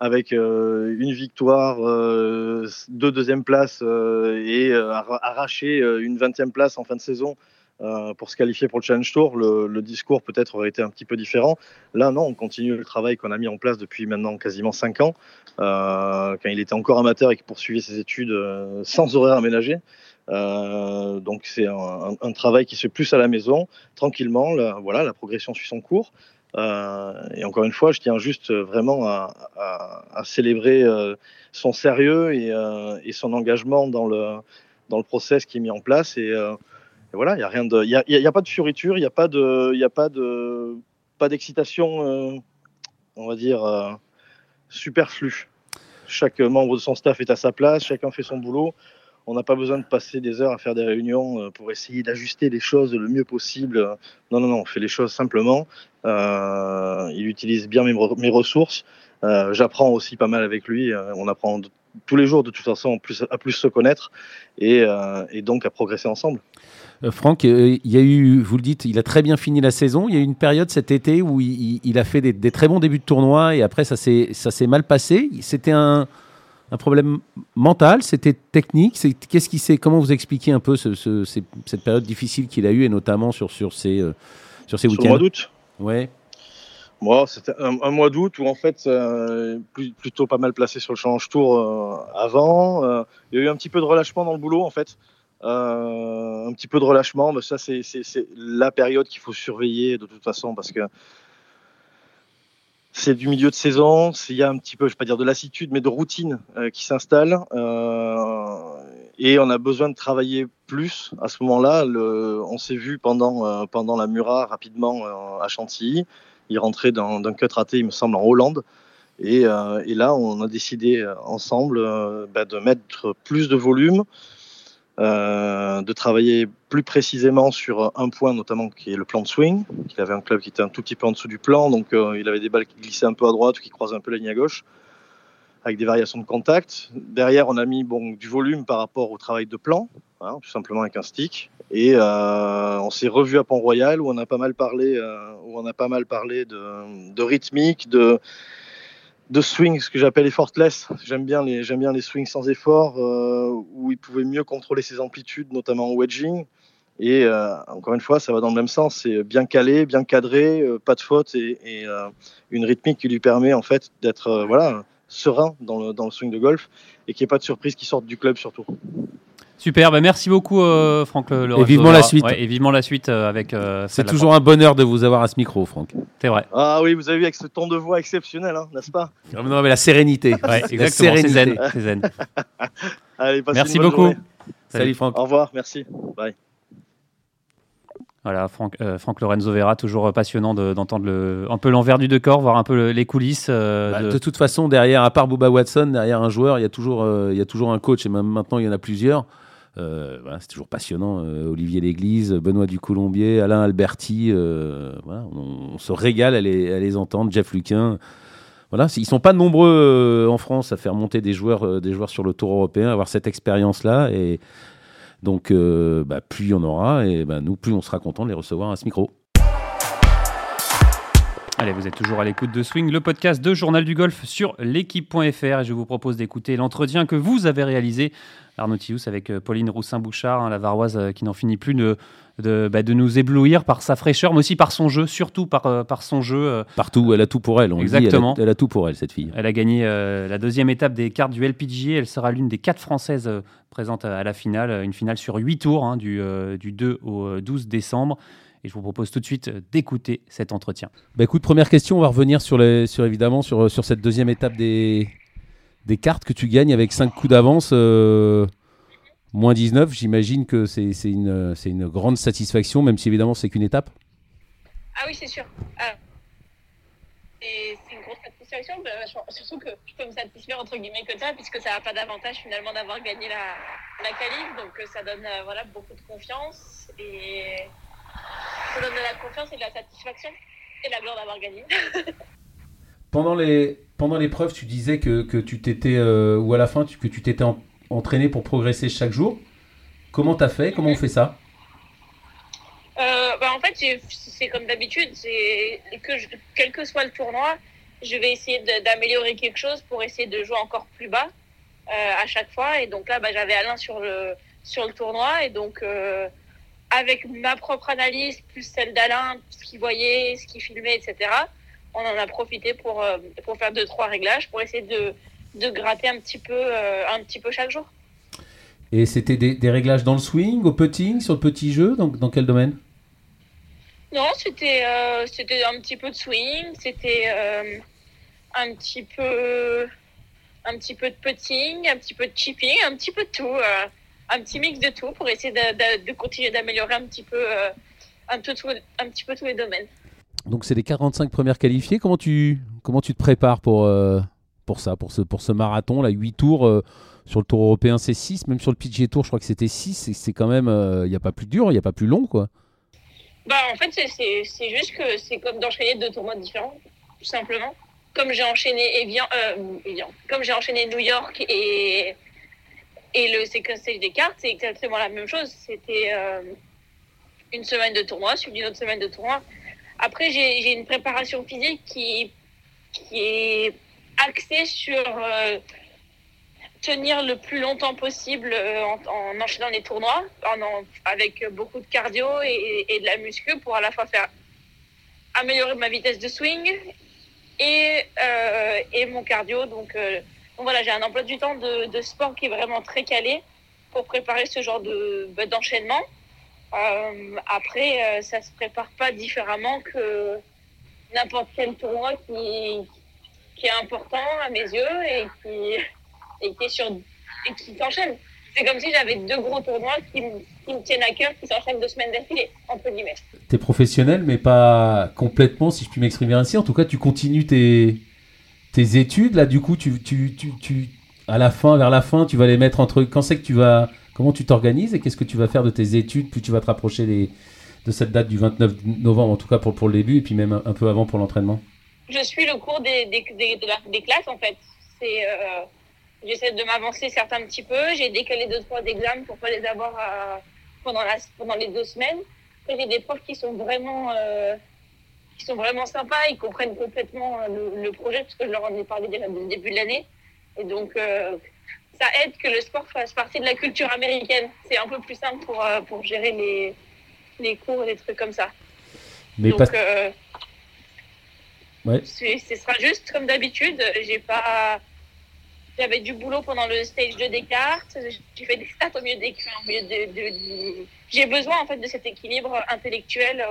avec euh, une victoire, deux deuxième places et arracher une vingtième place en fin de saison pour se qualifier pour le Challenge Tour. Le, le discours peut-être aurait été un petit peu différent. Là, non, on continue le travail qu'on a mis en place depuis maintenant quasiment cinq ans, quand il était encore amateur et qu'il poursuivait ses études sans horaire aménagé. Euh, donc c'est un, travail qui se fait plus à la maison, tranquillement. La, voilà, la progression suit son cours. Euh, et encore une fois, je tiens juste vraiment à, célébrer euh, son sérieux et, son engagement dans le, dans le process qui est mis en place. Et, voilà, il n'y a rien de, il y a, pas de fioriture, il n'y a pas de, il a pas de, pas d'excitation, on va dire superflue. Chaque membre de son staff est à sa place, chacun fait son boulot. On n'a pas besoin de passer des heures à faire des réunions euh, pour essayer d'ajuster les choses le mieux possible. Non, non, non, on fait les choses simplement. Euh, il utilise bien mes, ressources. Euh, j'apprends aussi pas mal avec lui. on apprend tous les jours de toute façon à plus se connaître et, donc à progresser ensemble. Franck, il y a eu, vous le dites, il a très bien fini la saison. Il y a eu une période cet été où il, a fait des, des, très bons débuts de tournoi et après ça s'est mal passé. C'était un, un problème mental, c'était technique. Qu'est-ce qui s'est Comment vous expliquez un peu cette période difficile qu'il a eue et notamment sur sur ces euh, sur ces week-ends? mois d'août. Ouais. Moi, c'était un, mois d'août où en fait euh, plutôt pas mal placé sur le change tour euh, avant. il y a eu un petit peu de relâchement dans le boulot en fait. un petit peu de relâchement, mais ça c'est la période qu'il faut surveiller de toute façon parce que c'est du milieu de saison, il y a un petit peu, je ne vais pas dire de lassitude, mais de routine euh, qui s'installe. Euh, et on a besoin de travailler plus à ce moment-là. On s'est vu pendant, euh, pendant la Murat rapidement à Chantilly. Il rentrait d'un cut raté, il me semble, en Hollande. Et, et là, on a décidé ensemble bah, de mettre plus de volume, euh, de travailler plus précisément sur un point notamment qui est le plan de swing. Il avait un club qui était un tout petit peu en dessous du plan, donc euh, il avait des balles qui glissaient un peu à droite ou qui croisaient un peu la ligne à gauche, avec des variations de contact. Derrière, on a mis bon, du volume par rapport au travail de plan, hein, tout simplement avec un stick. Et euh, on s'est revu à Pont-Royal où on a pas mal parlé, où on a pas mal parlé de, de rythmique, de de swing, ce que j'appelle effortless. J'aime bien les, j'aime bien les swings sans effort, euh, où il pouvait mieux contrôler ses amplitudes, notamment en wedging. Et euh, encore une fois, ça va dans le même sens. C'est bien calé, bien cadré, euh, pas de faute et, une rythmique qui lui permet en fait d'être voilà serein dans le, dans le swing de golf et qu'il n'y ait pas de surprise qui sortent du club surtout. Super, bah, merci beaucoup euh, Franck le, Et vivement la suite. et vivement la suite euh, avec. Euh, c'est toujours un bonheur de vous avoir à ce micro, Franck. C'est vrai. Ah oui, vous avez vu avec ce ton de voix exceptionnel, hein, n'est-ce pas? Non, mais la sérénité. Ouais, exactement. C'est zen. zen. <laughs> Allez, merci beaucoup. Salut Franck. Au revoir, merci. Bye. Voilà, Franck, Franck, Lorenzo Vera, toujours passionnant d'entendre le, un peu l'envers du décor, voir un peu les coulisses. Bah, de... toute façon, derrière, à part Boba Watson, derrière un joueur, il y, a toujours, il y a toujours un coach, et même maintenant, il y en a plusieurs. Euh, c'est toujours passionnant. Euh, Olivier Léglise, Benoît Ducoulombier, Alain Alberti, euh, on, se régale à les, à entendre. Jeff Luquin. Voilà, ils sont pas nombreux en France à faire monter des joueurs, des joueurs sur le Tour européen, avoir cette expérience-là. Et donc, bah, plus il y en aura, et bah, nous, plus on sera content de les recevoir à ce micro. Allez, vous êtes toujours à l'écoute de Swing, le podcast de Journal du Golf sur l'équipe.fr et je vous propose d'écouter l'entretien que vous avez réalisé, Arnaud Thius, avec euh, Pauline Roussin-Bouchard, hein, la varoise euh, qui n'en finit plus de, bah, de, nous éblouir par sa fraîcheur, mais aussi par son jeu, surtout par, euh, par son jeu. Partout, elle a tout pour elle, on Exactement. elle, a, tout pour elle, cette fille. Elle a gagné la deuxième étape des cartes du LPGA, elle sera l'une des quatre Françaises présentes à, la finale, une finale sur huit tours, hein, du, du 2 au 12 décembre. Et je vous propose tout de suite d'écouter cet entretien. Bah écoute, première question, on va revenir sur, les, sur évidemment sur, sur cette deuxième étape des, des cartes que tu gagnes avec 5 coups d'avance. Euh, moins 19, j'imagine que c'est une, une grande satisfaction, même si évidemment c'est qu'une étape. Ah oui, c'est sûr. Ah. C'est une grosse satisfaction, bah, surtout que je peux me satisfaire entre guillemets que ça, puisque ça n'a pas d'avantage finalement d'avoir gagné la, la qualif, donc euh, ça donne euh, voilà, beaucoup de confiance et ça donne de la confiance et de la satisfaction et la gloire d'avoir gagné. pendant les pendant l'épreuve, tu disais que, que tu t'étais euh, ou à la fin que tu t'étais entraîné pour progresser chaque jour. Comment t'as fait? Comment on fait ça? Bah, En fait, c'est comme d'habitude. C'est que quel que soit le tournoi, je vais essayer d'améliorer quelque chose pour essayer de jouer encore plus bas euh, à chaque fois. Et donc là, bah, j'avais Alain sur le, sur le tournoi. Et donc, euh, avec ma propre analyse, plus celle d'Alain, ce qu'il voyait, ce qu'il filmait, etc., on en a profité pour, euh, pour faire deux, trois réglages, pour essayer de, de gratter un petit, peu, un petit peu chaque jour. Et c'était des, des, réglages dans le swing, au putting, sur le petit jeu donc Dans quel domaine? Non, c'était c'était un petit peu de swing, c'était un petit peu un petit peu de putting, un petit peu de chipping, un petit peu de tout, euh, un petit mix de tout pour essayer de, de, continuer d'améliorer un petit peu euh, un, tout, un petit peu tous les domaines. Donc c'est les 45 premières qualifiées. Comment tu comment tu te prépares pour euh, pour ça, pour ce pour ce marathon là, 8 tours sur le Tour européen, c'est 6, même sur le PGA Tour, je crois que c'était 6 c'est quand même il n'y a pas plus dur, il n'y a pas plus long quoi. Bah en fait, c'est juste que c'est comme d'enchaîner deux tournois différents, tout simplement comme j'ai enchaîné Evian, euh, comme j'ai enchaîné New York et et le stage des cartes, c'est exactement la même chose. C'était euh, une semaine de tournoi, suivi d'une autre semaine de tournoi. Après, j'ai une préparation physique qui, qui est axée sur euh, tenir le plus longtemps possible euh, en, en, enchaînant les tournois, en, avec beaucoup de cardio et, et, de la muscu pour à la fois faire améliorer ma vitesse de swing et, et mon cardio. Donc, donc voilà, j'ai un emploi du temps de, de, sport qui est vraiment très calé pour préparer ce genre de bah, d'enchaînement. Euh, après, ça se prépare pas différemment que n'importe quel tournoi qui, qui est important à mes yeux et qui, et qui qui s'enchaîne. C'est comme si j'avais deux gros tournois qui, qui me tiennent à cœur, qui s'enchaînent deux semaines d'affilée, entre guillemets. Tu es professionnel, mais pas complètement, si je puis m'exprimer ainsi. En tout cas, tu continues tes, tes études. Là, du coup, tu, tu, tu, tu, à la fin, vers la fin, tu vas les mettre entre. Quand c'est que tu vas. Comment tu t'organises et qu'est-ce que tu vas faire de tes études Plus tu vas te rapprocher les, de cette date du 29 novembre, en tout cas pour, pour le début, et puis même un, peu avant pour l'entraînement? Je suis le cours des, des, des, classes, en fait. C'est. Euh J'essaie de m'avancer certains petits peu. J'ai décalé deux, trois examens pour pas les avoir euh, pendant, la, pendant les deux semaines. J'ai des profs qui sont vraiment, euh, qui sont vraiment sympas. Ils comprennent complètement euh, le, projet parce que je leur en ai parlé déjà dès le début de l'année. Et donc, euh, ça aide que le sport fasse partie de la culture américaine. C'est un peu plus simple pour, euh, pour gérer les, les cours et des trucs comme ça. Mais donc, pas... ouais. ce sera juste comme d'habitude. J'ai pas j'avais du boulot pendant le stage de Descartes. J'ai fait des stats au milieu des. De, J'ai besoin en fait de cet équilibre intellectuel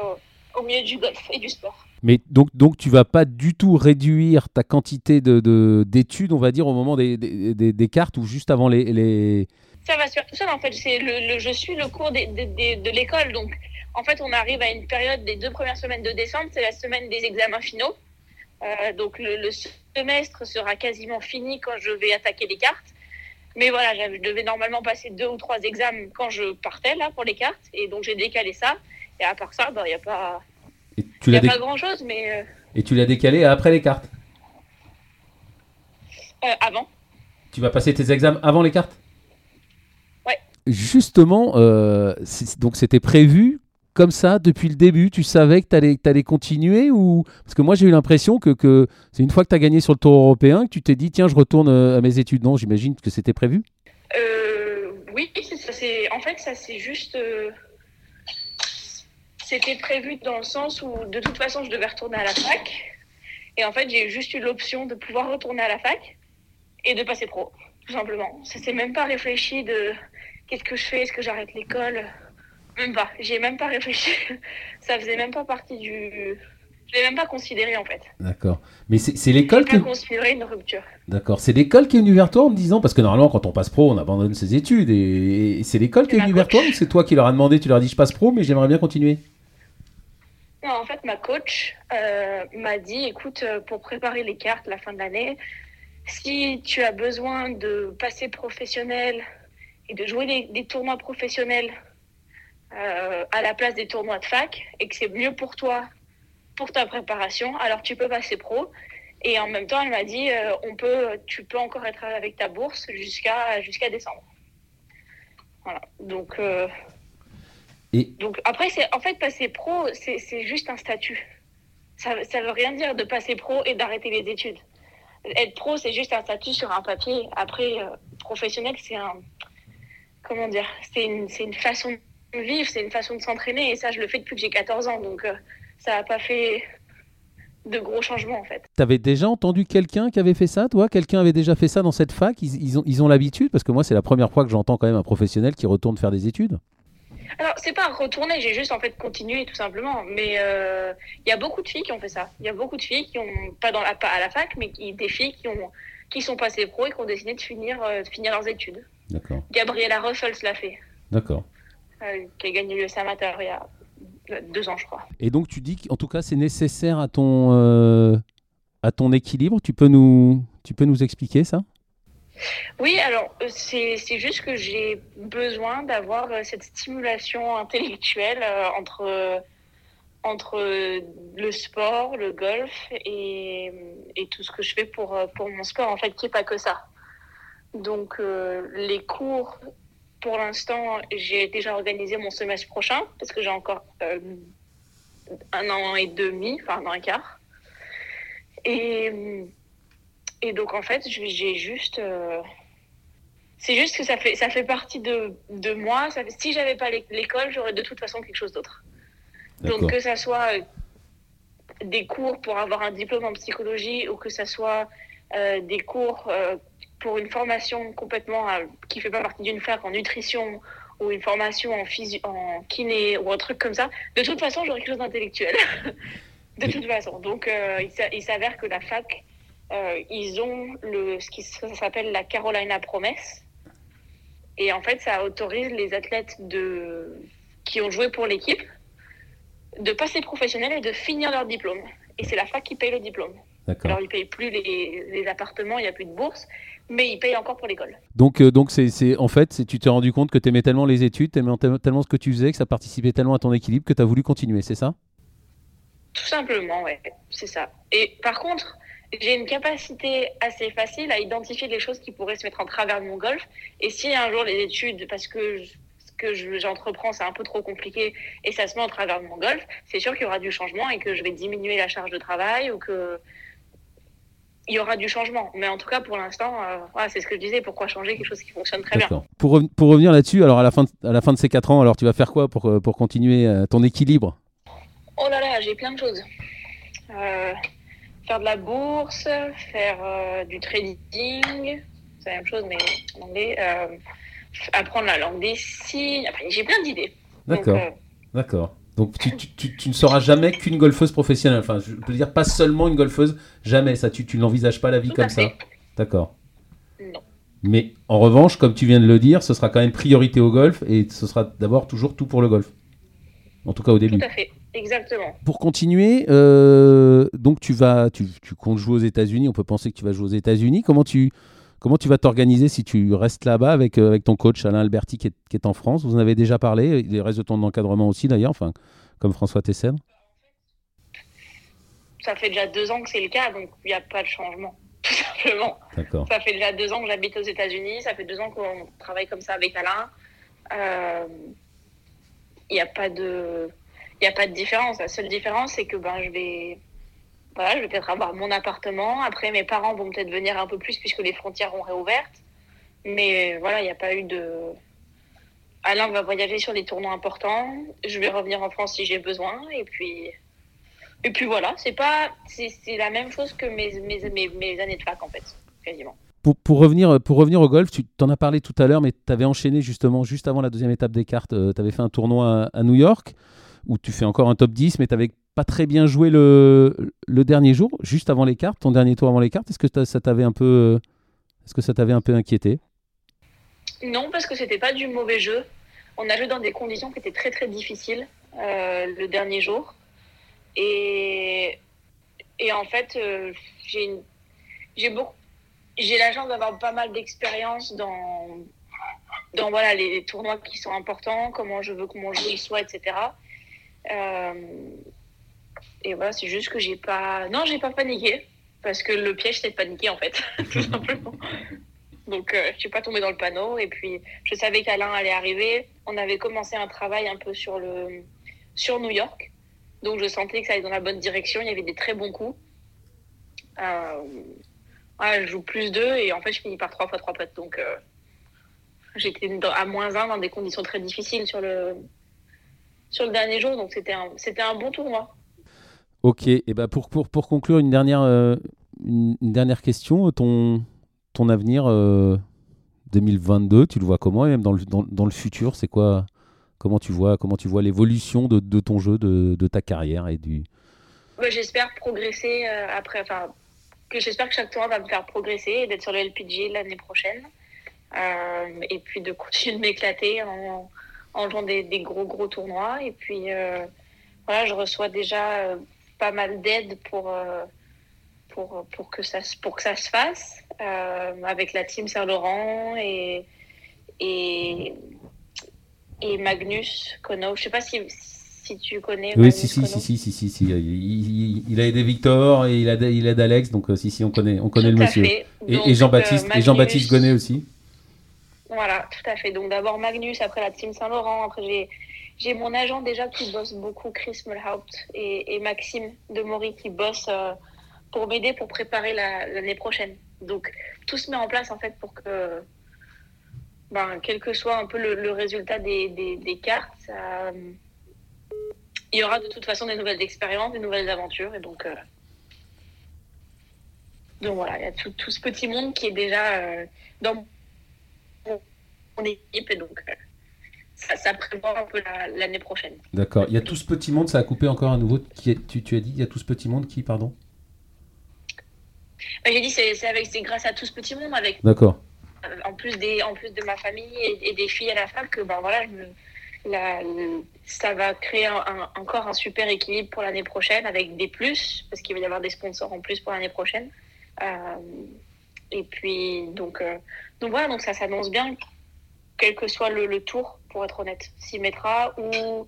au, milieu du golf et du sport. Mais donc, donc tu vas pas du tout réduire ta quantité de, d'études, on va dire, au moment des, des, des, cartes ou juste avant les, les... Ça va se faire tout seul en fait. C'est le, le, je suis le cours des, de l'école. Donc en fait, on arrive à une période des deux premières semaines de décembre, c'est la semaine des examens finaux. Euh, donc le, le, semestre sera quasiment fini quand je vais attaquer les cartes. Mais voilà, je devais normalement passer deux ou trois examens quand je partais là pour les cartes, et donc j'ai décalé ça. Et à part ça, il bah, n'y a pas, y a pas grand chose. Mais euh... Et tu l'as décalé après les cartes euh, Avant. Tu vas passer tes examens avant les cartes Ouais. Justement, euh, donc c'était prévu comme ça depuis le début Tu savais que tu allais, allais, continuer ou Parce que moi j'ai eu l'impression que, que c'est une fois que tu as gagné sur le tour européen que tu t'es dit tiens je retourne à mes études. Non, j'imagine que c'était prévu euh, Oui, ça, en fait ça c'est juste... Euh, c'était prévu dans le sens où de toute façon je devais retourner à la fac. Et en fait j'ai juste eu l'option de pouvoir retourner à la fac et de passer pro, tout simplement. Ça s'est même pas réfléchi de qu'est-ce que je fais, est-ce que j'arrête l'école même pas. J'y ai même pas réfléchi. <laughs> Ça faisait même pas partie du. Je l'ai même pas considéré en fait. D'accord. Mais c'est l'école qui. considéré une rupture. D'accord. C'est l'école qui est venue vers toi en me disant parce que normalement quand on passe pro on abandonne ses études et, c'est l'école qui est venue vers toi ou c'est toi qui leur a demandé tu leur as dit je passe pro mais j'aimerais bien continuer? Non, en fait, ma coach euh, m'a dit, écoute, euh, pour préparer les cartes la fin de l'année, si tu as besoin de passer professionnel et de jouer des, tournois professionnels euh, à la place des tournois de fac et que c'est mieux pour toi, pour ta préparation, alors tu peux passer pro. Et en même temps, elle m'a dit, on peut, tu peux encore être avec ta bourse jusqu'à jusqu'à décembre. Voilà. Donc, Et- donc après, c'est en fait passer pro, c'est juste un statut. Ça, ça veut rien dire de passer pro et d'arrêter les études. Être pro, c'est juste un statut sur un papier. Après, euh, professionnel, c'est un comment dire, c'est une, une façon de vivre, c'est une façon de s'entraîner. Et ça, je le fais depuis que j'ai 14 ans. Donc, euh, ça n'a pas fait de gros changements, en fait. T'avais déjà entendu quelqu'un qui avait fait ça, toi? Quelqu'un avait déjà fait ça dans cette fac? Ils, ils ont ils ont l'habitude? Parce que moi, c'est la première fois que j'entends quand même un professionnel qui retourne faire des études. Alors, c'est pas retourner, j'ai juste en fait continué tout simplement. Mais euh, il y a beaucoup de filles qui ont fait ça. Il y a beaucoup de filles qui ont, pas, dans la, pas à la fac, mais qui, des filles qui, ont, qui sont passées pro et qui ont décidé de finir, euh, de finir leurs études. D'accord, Gabriella Ruffles l'a fait, d'accord. euh, qui a gagné le amateur il y a euh, deux ans, je crois. Et donc, tu dis qu'en tout cas, c'est nécessaire à ton, euh, à ton équilibre. Tu peux nous, tu peux nous expliquer ça? Oui, alors euh, c'est juste que j'ai besoin d'avoir euh, cette stimulation intellectuelle euh, entre, entre le sport, le golf et, et tout ce que je fais pour, pour mon sport, en fait, qui n'est pas que ça. Donc, les cours, pour l'instant, j'ai déjà organisé mon semestre prochain parce que j'ai encore un an et demi, enfin un an et quart. Et. Et donc, en fait, j'ai juste. euh, C'est juste que ça fait, ça fait partie de, de moi. Ça fait, si j'avais pas l'é- l'école, j'aurais de toute façon quelque chose d'autre. Donc, que ça soit euh, des cours pour avoir un diplôme en psychologie ou que ça soit euh, des cours euh, pour une formation complètement euh, qui fait pas partie d'une fac en nutrition ou une formation en, physio- en kiné ou un truc comme ça, de toute façon, j'aurais quelque chose d'intellectuel. <laughs> de toute façon. Donc, il s'avère que la fac, euh, ils ont le, ce qui s'appelle la Carolina Promesse. Et en fait, ça autorise les athlètes de, qui ont joué pour l'équipe de passer professionnel et de finir leur diplôme. Et c'est la fac qui paye le diplôme. Alors, ils ne payent plus les, les appartements, il n'y a plus de bourse, mais ils payent encore pour l'école. Donc, euh, donc c'est, en fait, tu t'es rendu compte que tu aimais tellement les études, tu aimais tellement ce que tu faisais, que ça participait tellement à ton équilibre que tu as voulu continuer, c'est ça? Tout simplement, ouais, c'est ça. Et par contre, j'ai une capacité assez facile à identifier les choses qui pourraient se mettre en travers de mon golf. Et si un jour les études, parce que je- ce que je- j'entreprends, c'est un peu trop compliqué et ça se met en travers de mon golf, c'est sûr qu'il y aura du changement et que je vais diminuer la charge de travail ou que il y aura du changement. Mais en tout cas, pour l'instant, euh, voilà, c'est ce que je disais. Pourquoi changer quelque chose qui fonctionne très bien. Pour, pour revenir là-dessus, alors à la fin de, à la fin de ces 4 ans, alors tu vas faire quoi pour, euh, pour continuer euh, ton équilibre? Oh là là, j'ai plein de choses. Euh, faire de la bourse, faire euh, du trading, c'est la même chose mais en anglais. Euh, apprendre la langue des signes. Enfin, j'ai plein d'idées. D'accord. euh, D'accord. Donc tu, tu- tu- tu ne seras jamais qu'une golfeuse professionnelle. Enfin, je peux dire pas seulement une golfeuse, jamais. Ça, tu, n'envisages pas la vie Tout comme ça. D'accord. non. Mais en revanche, comme tu viens de le dire, ce sera quand même priorité au golf et ce sera d'abord toujours tout pour le golf. En tout cas au début. Tout à fait. Exactement. Pour continuer, euh, donc tu vas, tu, tu comptes jouer aux États-Unis. On peut penser que tu vas jouer aux États-Unis. Comment tu, comment tu vas t'organiser si tu restes là-bas avec, euh, avec ton coach Alain Alberti qui est, qui est en France? Vous en avez déjà parlé. Il reste de ton encadrement aussi d'ailleurs, enfin comme François Tessel. Ça fait déjà deux ans que c'est le cas, donc il n'y a pas de changement. <laughs> Tout simplement. D'accord. Ça fait déjà deux ans que j'habite aux États-Unis. Ça fait deux ans qu'on travaille comme ça avec Alain. Euh, Il n'y a pas de, il y a pas de différence. La seule différence, c'est que ben je vais, voilà, vais peut-être avoir mon appartement. Après, mes parents vont peut-être venir un peu plus puisque les frontières ont réouvertes. Mais voilà, il n'y a pas eu de. Alain va voyager sur des tournois importants. Je vais revenir en France si j'ai besoin. Et puis, et puis voilà, c'est pas, c'est la même chose que mes, années de fac en fait, quasiment. Pour, revenir, pour revenir au golf, tu t'en as parlé tout à l'heure, mais tu avais enchaîné justement juste avant la deuxième étape des cartes. tu avais fait un tournoi à New York où tu fais encore un top 10, mais tu n'avais pas très bien joué le, dernier jour, juste avant les cartes, ton dernier tour avant les cartes. Est-ce que ça t'avait un peu, est-ce que ça t'avait un peu inquiété? Non, parce que c'était pas du mauvais jeu. On a joué dans des conditions qui étaient très très difficiles euh, le dernier jour. Et, et en fait, euh, j'ai j'ai la chance d'avoir pas mal d'expérience dans, dans voilà, les, tournois qui sont importants, comment je veux que mon jeu soit, etc. Euh, et voilà, c'est juste que j'ai pas. Non, j'ai pas paniqué. Parce que le piège, c'est de paniquer, en fait, <laughs> tout simplement. Donc, euh, je suis pas tombée dans le panneau. Et puis, je savais qu'Alain allait arriver. On avait commencé un travail un peu sur, le, sur New York. Donc, je sentais que ça allait dans la bonne direction. Il y avait des très bons coups. Euh, je joue plus 2 et en fait, je finis par 3 fois 3 potes. Donc, euh, j'étais à moins 1 dans des conditions très difficiles sur le, sur le dernier jour. Donc, c'était un, c'était un bon tournoi. Ok, et ben pour, pour, pour conclure, une dernière, euh, une, une dernière question. Ton, ton avenir euh, 2022, tu le vois comment Et même dans le, dans, dans le futur, c'est quoi Comment tu vois, comment tu vois l'évolution de, de ton jeu, de, de ta carrière et du. Ouais, j'espère progresser euh, après, enfin, que j'espère que chaque tournoi va me faire progresser et d'être sur le LPG l'année prochaine. Euh, et puis de <laughs> continuer de m'éclater en, en jouant des, des gros, gros tournois. Et puis, euh, voilà, je reçois déjà euh, pas mal d'aide pour, euh, pour, pour, que ça, se- pour que ça se fasse avec la team Saint-Laurent et, et, et Magnus Kono. Je sais pas si, si tu connais. Oui, si, si, si, si, si, si, si. Il, il- a aidé Victor et il, a, il aide Alex, donc si, si, on connaît, on connaît Tout le monsieur. fait. Et, Jean-Baptiste, et Jean-Baptiste Magnus- Gonnet aussi. Voilà, tout à fait. Donc d'abord Magnus, après la team Saint-Laurent, après j'ai j'ai mon agent déjà qui bosse beaucoup, Chris Mulhaupt et, et Maxime Demory qui bosse euh, pour m'aider pour préparer la- l'année prochaine. Donc tout se met en place en fait pour que, ben, quel que soit un peu le, résultat des, cartes, ça, il y aura de toute façon des nouvelles expériences, des nouvelles aventures et donc. euh, donc voilà, il y a tout, tout ce petit monde qui est déjà euh, dans mon équipe et donc euh, ça, ça prévoit un peu la- l'année prochaine. D'accord. Il y a tout ce petit monde, ça a coupé encore à nouveau. Qui est- tu, tu as dit, il y a tout ce petit monde qui, pardon? Bah, J'ai dit c'est avec c'est grâce à tout ce petit monde avec D'accord. euh, en plus des en plus de ma famille et, et des filles à la femme que ben voilà je me- la- le- ça va créer un- un- encore un super équilibre pour l'année prochaine avec des plus parce qu'il va y avoir des sponsors en plus pour l'année prochaine Euh, et puis donc euh, donc voilà donc ça s'annonce bien quel que soit le, le tour pour être honnête s'y mettra ou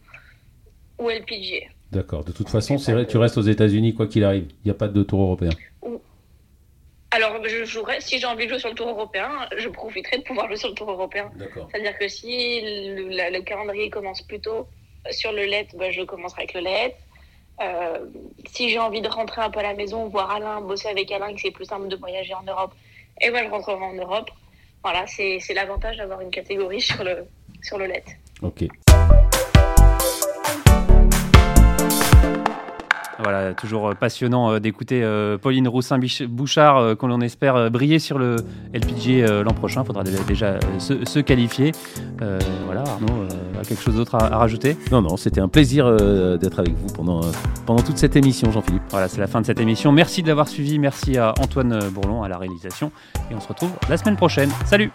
ou LPGA D'accord. De toute façon, c'est vrai, tu restes aux États-Unis quoi qu'il arrive. Il n'y a pas de tour européen. alors je jouerai si j'ai envie de jouer sur le tour européen je profiterai de pouvoir jouer sur le tour européen D'accord. C'est-à-dire que si le, la- le calendrier commence plus tôt sur le LED, bah, je commencerai avec le LED. Euh, si j'ai envie de rentrer un peu à la maison, voir Alain, bosser avec Alain, que c'est plus simple de voyager en Europe, et ben je rentrerai en Europe. Voilà, c'est l'avantage d'avoir une catégorie sur le, sur le. Ok. Voilà, toujours euh, passionnant euh, d'écouter euh, Pauline Roussin-Bouchard, qu'on l'on espère briller sur le LPG l'an prochain. Il faudra déjà, se, se qualifier. Euh, voilà, Arnaud a quelque chose d'autre à, à rajouter? Non, non, c'était un plaisir d'être avec vous pendant, pendant toute cette émission, Jean-Philippe. Voilà, c'est la fin de cette émission. Merci de l'avoir suivi. Merci à Antoine Bourlon à la réalisation. Et on se retrouve la semaine prochaine. Salut